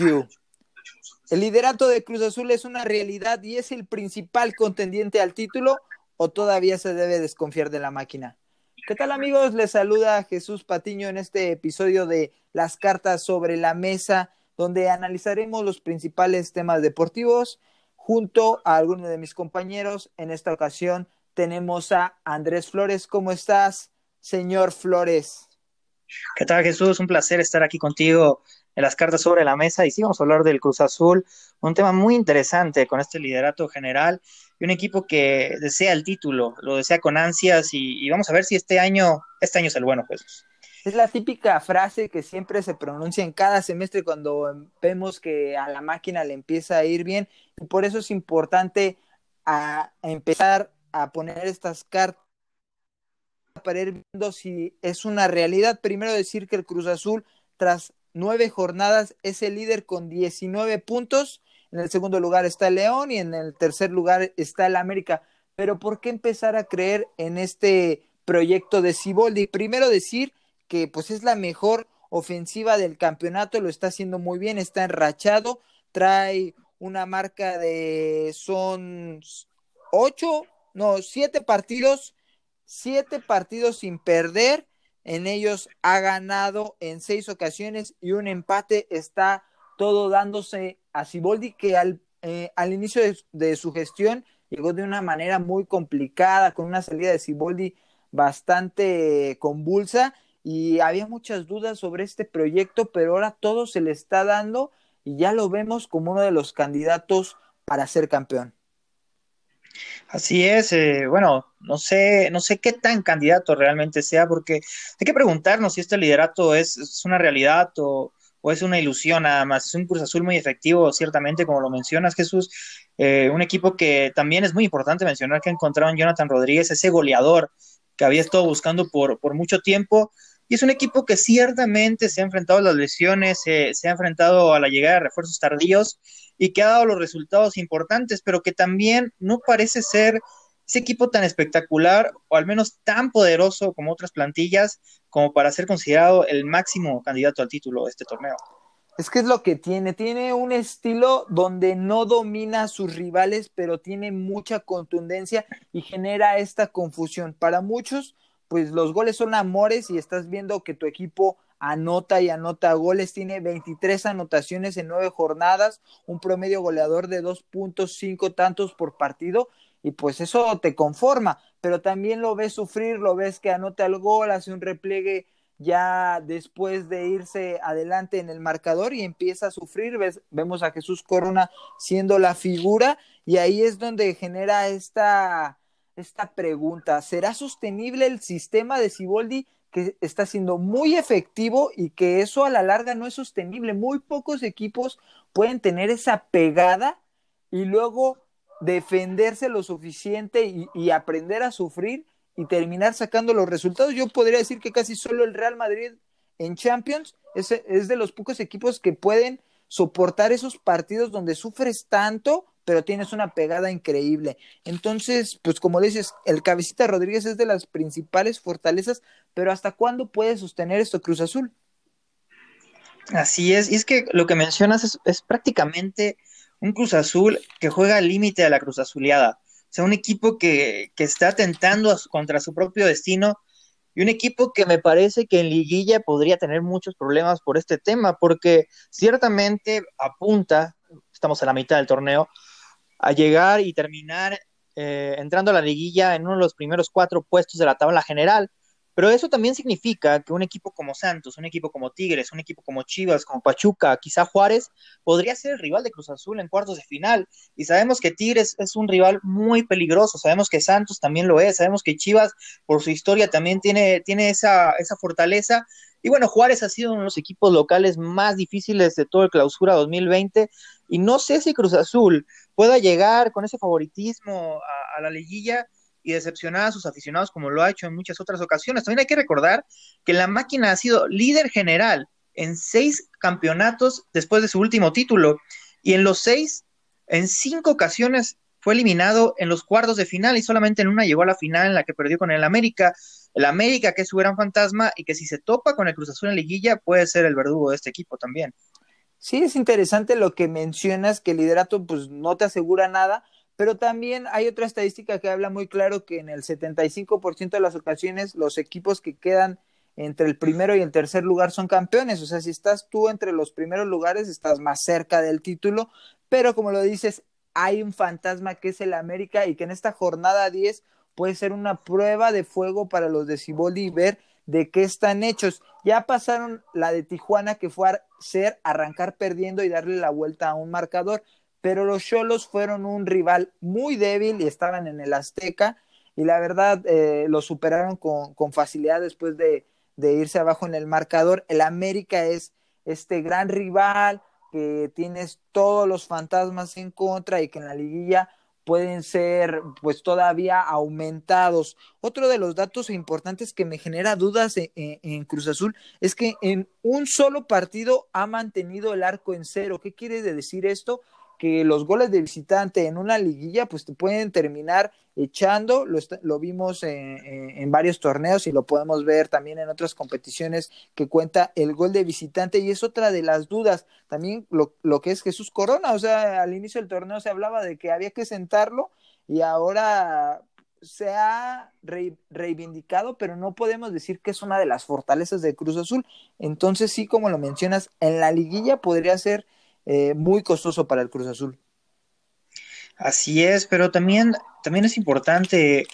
¿El liderato de Cruz Azul es una realidad y es el principal contendiente al título o todavía se debe desconfiar de la máquina? ¿Qué tal amigos? Les saluda Jesús Patiño en este episodio de Las cartas sobre la mesa, donde analizaremos los principales temas deportivos junto a algunos de mis compañeros. En esta ocasión tenemos a Andrés Flores. ¿Cómo estás, señor Flores? ¿Qué tal, Jesús? Un placer estar aquí contigo en las cartas sobre la mesa. Y sí, vamos a hablar del Cruz Azul, un tema muy interesante con este liderato general y un equipo que desea el título, lo desea con ansias. Y, vamos a ver si este año, este año es el bueno, Jesús. Es la típica frase que siempre se pronuncia en cada semestre cuando vemos que a la máquina le empieza a ir bien. Y por eso es importante empezar a poner estas cartas para ir viendo si es una realidad. Primero decir que el Cruz Azul, tras nueve jornadas, es el líder con 19 puntos. En el segundo lugar está León y en el tercer lugar está el América. Pero ¿por qué empezar a creer en este proyecto de Ciboldi? Primero decir que pues es la mejor ofensiva del campeonato, lo está haciendo muy bien, está enrachado, trae una marca de son ocho, no, siete partidos siete partidos sin perder, en ellos ha ganado en seis ocasiones y un empate está todo dándose a Siboldi que al, eh, al inicio de, su gestión llegó de una manera muy complicada, con una salida de Siboldi bastante convulsa y había muchas dudas sobre este proyecto, pero ahora todo se le está dando y ya lo vemos como uno de los candidatos para ser campeón. Así es, eh, bueno, no sé, no sé qué tan candidato realmente sea, porque hay que preguntarnos si este liderato es, una realidad o, es una ilusión nada más. Es un Cruz Azul muy efectivo, ciertamente, como lo mencionas, Jesús. Eh, un equipo que también es muy importante mencionar que encontraron Jonathan Rodríguez, ese goleador que había estado buscando por, por mucho tiempo. Y es un equipo que ciertamente se ha enfrentado a las lesiones, se ha enfrentado a la llegada de refuerzos tardíos y que ha dado los resultados importantes, pero que también no parece ser ese equipo tan espectacular o al menos tan poderoso como otras plantillas como para ser considerado el máximo candidato al título de este torneo. Es que es lo que tiene, tiene un estilo donde no domina a sus rivales, pero tiene mucha contundencia y genera esta confusión. Para muchos, pues los goles son amores y estás viendo que tu equipo anota y anota goles, tiene 23 anotaciones en nueve jornadas, un promedio goleador de 2.5 tantos por partido y pues eso te conforma, pero también lo ves sufrir, lo ves que anota el gol, hace un repliegue ya después de irse adelante en el marcador y empieza a sufrir, ves, vemos a Jesús Corona siendo la figura y ahí es donde genera esta, esta pregunta, ¿será sostenible el sistema de Siboldi? que está siendo muy efectivo y que eso a la larga no es sostenible. Muy pocos equipos pueden tener esa pegada y luego defenderse lo suficiente y, aprender a sufrir y terminar sacando los resultados. Yo podría decir que casi solo el Real Madrid en Champions es, es de los pocos equipos que pueden soportar esos partidos donde sufres tanto pero tienes una pegada increíble. Entonces, pues como dices, el cabecita Rodríguez es de las principales fortalezas, pero ¿hasta cuándo puede sostener esto Cruz Azul? Así es, y es que lo que mencionas es, prácticamente un Cruz Azul que juega al límite de la Cruz Azuleada. O sea, un equipo que, que está atentando contra su propio destino y un equipo que me parece que en liguilla podría tener muchos problemas por este tema, porque ciertamente apunta, estamos a la mitad del torneo, a llegar y terminar eh, entrando a la liguilla en uno de los primeros cuatro puestos de la tabla general. Pero eso también significa que un equipo como Santos, un equipo como Tigres, un equipo como Chivas, como Pachuca, quizá Juárez, podría ser el rival de Cruz Azul en cuartos de final. Y sabemos que Tigres es un rival muy peligroso, sabemos que Santos también lo es, sabemos que Chivas, por su historia, también tiene, tiene esa, esa fortaleza. Y bueno, Juárez ha sido uno de los equipos locales más difíciles de todo el clausura 2020. Y no sé si Cruz Azul pueda llegar con ese favoritismo a, la liguilla y decepcionar a sus aficionados como lo ha hecho en muchas otras ocasiones. También hay que recordar que la máquina ha sido líder general en seis campeonatos después de su último título y en los seis, en cinco ocasiones fue eliminado en los cuartos de final y solamente en una llegó a la final en la que perdió con el América. El América que es su gran fantasma y que si se topa con el Cruz Azul en liguilla puede ser el verdugo de este equipo también. Sí, es interesante lo que mencionas, que el liderato pues no te asegura nada, pero también hay otra estadística que habla muy claro que en el 75% de las ocasiones los equipos que quedan entre el primero y el tercer lugar son campeones, o sea, si estás tú entre los primeros lugares estás más cerca del título, pero como lo dices, hay un fantasma que es el América y que en esta jornada 10 puede ser una prueba de fuego para los de Ciboldi y ver de qué están hechos. Ya pasaron la de Tijuana, que fue a ser arrancar perdiendo y darle la vuelta a un marcador, pero los Cholos fueron un rival muy débil y estaban en el Azteca, y la verdad eh, lo superaron con, facilidad después de, de irse abajo en el marcador. El América es este gran rival que tienes todos los fantasmas en contra y que en la liguilla pueden ser pues todavía aumentados. Otro de los datos importantes que me genera dudas en, en, Cruz Azul es que en un solo partido ha mantenido el arco en cero. ¿Qué quiere decir esto? Que los goles de visitante en una liguilla pues te pueden terminar echando, lo, lo vimos en, varios torneos y lo podemos ver también en otras competiciones que cuenta el gol de visitante. Y es otra de las dudas, también lo, lo que es Jesús Corona, o sea, al inicio del torneo se hablaba de que había que sentarlo y ahora se ha reivindicado, pero no podemos decir que es una de las fortalezas de Cruz Azul. Entonces, sí, como lo mencionas, en la liguilla podría ser eh, muy costoso para el Cruz Azul. Así es, pero también, también es importante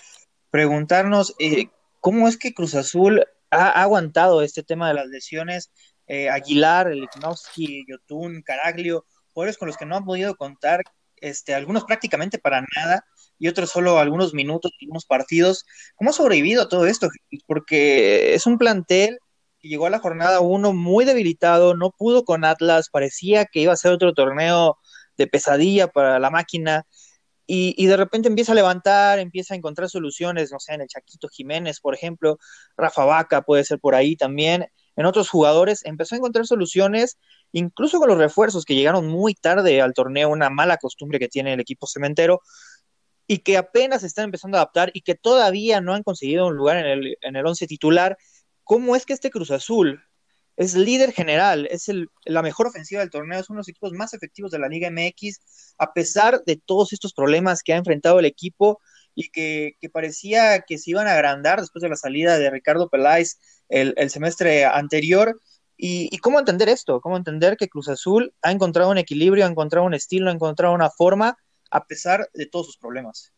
preguntarnos eh, cómo es que Cruz Azul ha, aguantado este tema de las lesiones. Eh, Aguilar, Lichnowsky, Yotun, Caraglio, jugadores con los que no han podido contar, este, algunos prácticamente para nada y otros solo algunos minutos, algunos partidos. ¿Cómo ha sobrevivido todo esto? Porque es un plantel llegó a la jornada 1 muy debilitado, no pudo con Atlas, parecía que iba a ser otro torneo de pesadilla para la máquina. Y, de repente empieza a levantar, empieza a encontrar soluciones, no sé, en el Chaquito Jiménez, por ejemplo, Rafa Vaca puede ser por ahí también, en otros jugadores, empezó a encontrar soluciones, incluso con los refuerzos que llegaron muy tarde al torneo, una mala costumbre que tiene el equipo cementero, y que apenas están empezando a adaptar y que todavía no han conseguido un lugar en el, en el once titular, cómo es que este Cruz Azul es líder general, es el, la mejor ofensiva del torneo, es uno de los equipos más efectivos de la Liga MX, a pesar de todos estos problemas que ha enfrentado el equipo y que, parecía que se iban a agrandar después de la salida de Ricardo Peláez el, semestre anterior. Y, y, cómo entender esto? ¿Cómo entender que Cruz Azul ha encontrado un equilibrio, ha encontrado un estilo, ha encontrado una forma a pesar de todos sus problemas?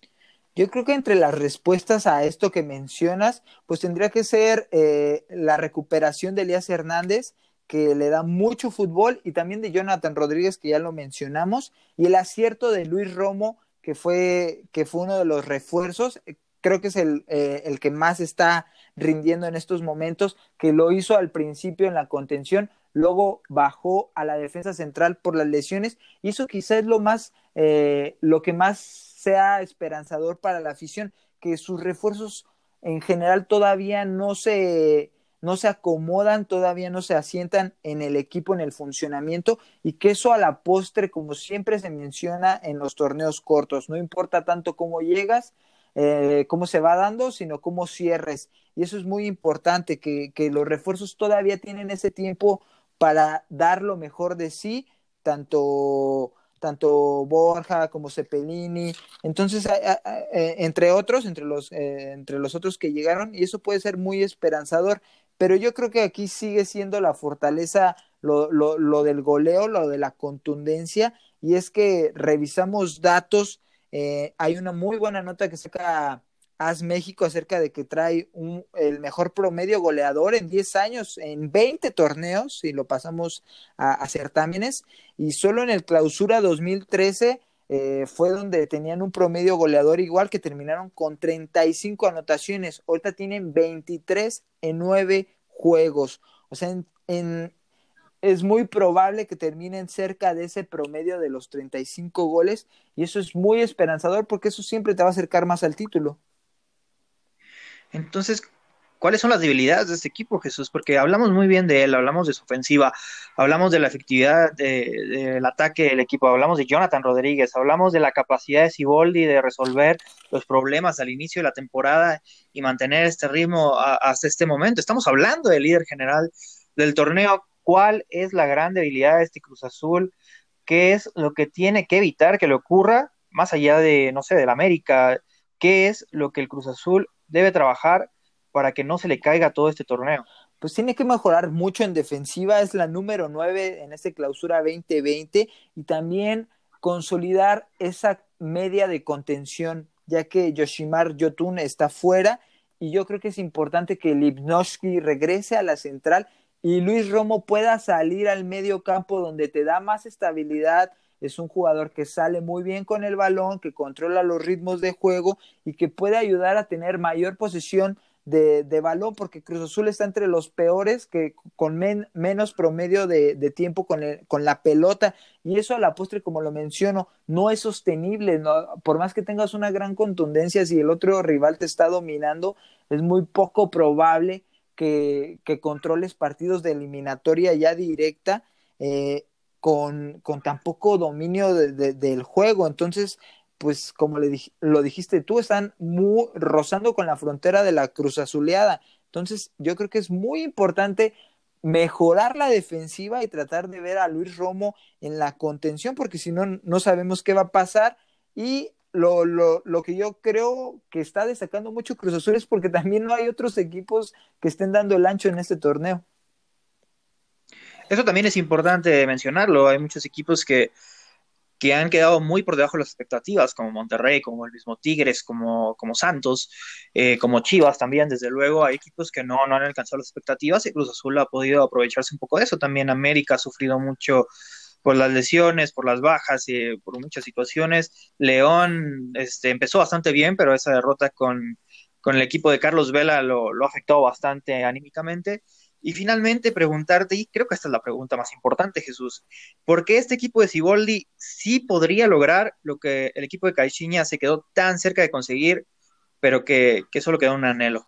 Yo creo que entre las respuestas a esto que mencionas, pues tendría que ser eh, la recuperación de Elías Hernández, que le da mucho fútbol, y también de Jonathan Rodríguez, que ya lo mencionamos, y el acierto de Luis Romo, que fue, que fue uno de los refuerzos, creo que es el, eh, el que más está rindiendo en estos momentos, que lo hizo al principio en la contención, luego bajó a la defensa central por las lesiones, y eso quizás es lo más, eh, lo que más sea esperanzador para la afición, que sus refuerzos en general todavía no se, no se acomodan, todavía no se asientan en el equipo, en el funcionamiento, y que eso a la postre, como siempre se menciona en los torneos cortos, no importa tanto cómo llegas, eh, cómo se va dando, sino cómo cierres. Y eso es muy importante, que, que los refuerzos todavía tienen ese tiempo para dar lo mejor de sí, tanto tanto Borja como Cepelini, entonces, eh, entre otros, entre los, eh, entre los otros que llegaron, y eso puede ser muy esperanzador, pero yo creo que aquí sigue siendo la fortaleza lo, lo, lo del goleo, lo de la contundencia, y es que revisamos datos, eh, hay una muy buena nota que saca Haz México acerca de que trae un, el mejor promedio goleador en 10 años, en 20 torneos, y lo pasamos a, certámenes, y solo en el clausura 2013 eh, fue donde tenían un promedio goleador igual que terminaron con 35 anotaciones, ahorita tienen 23 en 9 juegos, o sea, en, es muy probable que terminen cerca de ese promedio de los 35 goles, y eso es muy esperanzador porque eso siempre te va a acercar más al título. Entonces, ¿cuáles son las debilidades de este equipo, Jesús? Porque hablamos muy bien de él, hablamos de su ofensiva, hablamos de la efectividad del ataque del equipo, hablamos de Jonathan Rodríguez, hablamos de la capacidad de Siboldi de resolver los problemas al inicio de la temporada y mantener este ritmo hasta este momento. Estamos hablando del líder general del torneo. cuál es la gran debilidad de este Cruz Azul, qué es lo que tiene que evitar que le ocurra, más allá de, no sé, del América, qué es lo que el Cruz Azul debe trabajar para que no se le caiga todo este torneo. Pues tiene que mejorar mucho en defensiva, es la número 9 en este clausura 2020 y también consolidar esa media de contención, ya que Yoshimar Yotun está fuera y yo creo que es importante que Lipnowski regrese a la central y Luis Romo pueda salir al medio campo donde te da más estabilidad. Es un jugador que sale muy bien con el balón, que controla los ritmos de juego y que puede ayudar a tener mayor posesión de, de balón, porque Cruz Azul está entre los peores, que con menos promedio de, de tiempo con, el, con, la pelota. Y eso a la postre, como lo menciono, no es sostenible. ¿no? Por más que tengas una gran contundencia, si el otro rival te está dominando, es muy poco probable que, que controles partidos de eliminatoria ya directa. Eh, con, con, tan poco dominio de, de, del juego. Entonces, pues como le lo dijiste tú, están muy rozando con la frontera de la Cruz Azuleada. Entonces, yo creo que es muy importante mejorar la defensiva y tratar de ver a Luis Romo en la contención, porque si no, no sabemos qué va a pasar. Y lo, lo, lo, que yo creo que está destacando mucho Cruz Azul es porque también no hay otros equipos que estén dando el ancho en este torneo. Eso también es importante mencionarlo. Hay muchos equipos que que han quedado muy por debajo de las expectativas, como Monterrey, como el mismo Tigres, como, como Santos, eh, como Chivas también, desde luego, hay equipos que no, no han alcanzado las expectativas y Cruz Azul ha podido aprovecharse un poco de eso. También América ha sufrido mucho por las lesiones, por las bajas eh, por muchas situaciones. León este, empezó bastante bien, pero esa derrota con, con el equipo de Carlos Vela lo, lo afectó bastante anímicamente. Y finalmente preguntarte, y creo que esta es la pregunta más importante, Jesús, ¿por qué este equipo de Ciboldi sí podría lograr lo que el equipo de Caixinha se quedó tan cerca de conseguir, pero que, que solo quedó un anhelo?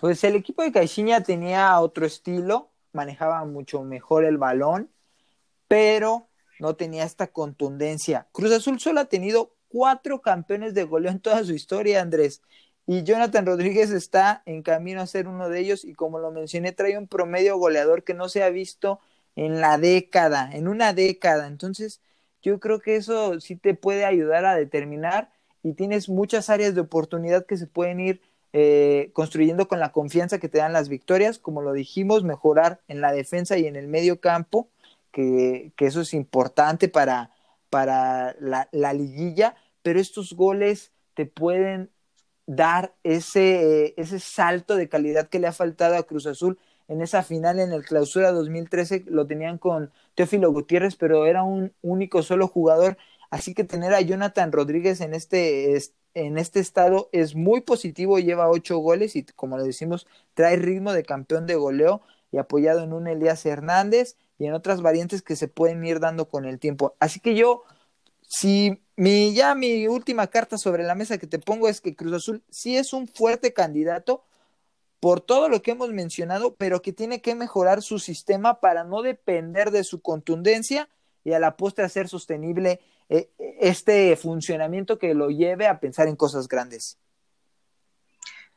Pues el equipo de Caixinha tenía otro estilo, manejaba mucho mejor el balón, pero no tenía esta contundencia. Cruz Azul solo ha tenido cuatro campeones de goleo en toda su historia, Andrés. Y Jonathan Rodríguez está en camino a ser uno de ellos y como lo mencioné, trae un promedio goleador que no se ha visto en la década, en una década. Entonces, yo creo que eso sí te puede ayudar a determinar y tienes muchas áreas de oportunidad que se pueden ir eh, construyendo con la confianza que te dan las victorias, como lo dijimos, mejorar en la defensa y en el medio campo, que, que eso es importante para, para la, la liguilla, pero estos goles te pueden dar ese, ese salto de calidad que le ha faltado a Cruz Azul en esa final en el clausura 2013 lo tenían con Teófilo Gutiérrez, pero era un único solo jugador, así que tener a Jonathan Rodríguez en este, en este estado es muy positivo, lleva ocho goles y como le decimos, trae ritmo de campeón de goleo y apoyado en un Elías Hernández y en otras variantes que se pueden ir dando con el tiempo. Así que yo si mi, ya mi última carta sobre la mesa que te pongo es que Cruz Azul sí es un fuerte candidato por todo lo que hemos mencionado, pero que tiene que mejorar su sistema para no depender de su contundencia y a la postre hacer sostenible eh, este funcionamiento que lo lleve a pensar en cosas grandes.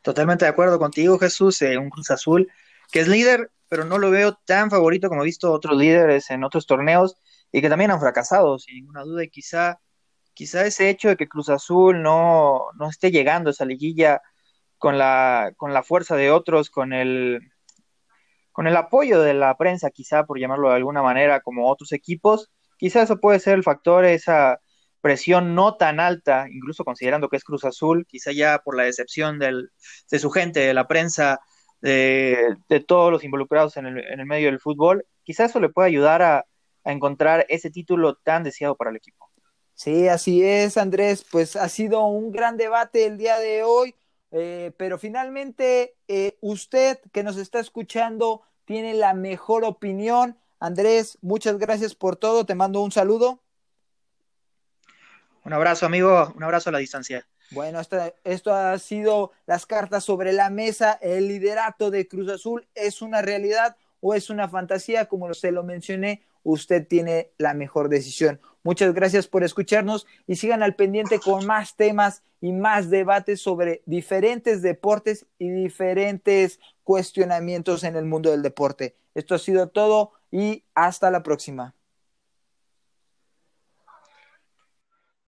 Totalmente de acuerdo contigo, Jesús. Eh, un Cruz Azul que es líder, pero no lo veo tan favorito como he visto otros líderes en otros torneos y que también han fracasado, sin ninguna duda, y quizá, quizá ese hecho de que Cruz Azul no, no esté llegando a esa liguilla con la, con la fuerza de otros, con el, con el apoyo de la prensa, quizá por llamarlo de alguna manera, como otros equipos, quizá eso puede ser el factor, esa presión no tan alta, incluso considerando que es Cruz Azul, quizá ya por la decepción del, de su gente, de la prensa, de, de todos los involucrados en el, en el medio del fútbol, quizá eso le puede ayudar a, a encontrar ese título tan deseado para el equipo. Sí, así es, Andrés. Pues ha sido un gran debate el día de hoy, eh, pero finalmente eh, usted que nos está escuchando tiene la mejor opinión. Andrés, muchas gracias por todo. Te mando un saludo. Un abrazo, amigo. Un abrazo a la distancia. Bueno, esto, esto, ha sido las cartas sobre la mesa. El liderato de Cruz Azul es una realidad o es una fantasía, como se lo mencioné usted tiene la mejor decisión. Muchas gracias por escucharnos y sigan al pendiente con más temas y más debates sobre diferentes deportes y diferentes cuestionamientos en el mundo del deporte. Esto ha sido todo y hasta la próxima.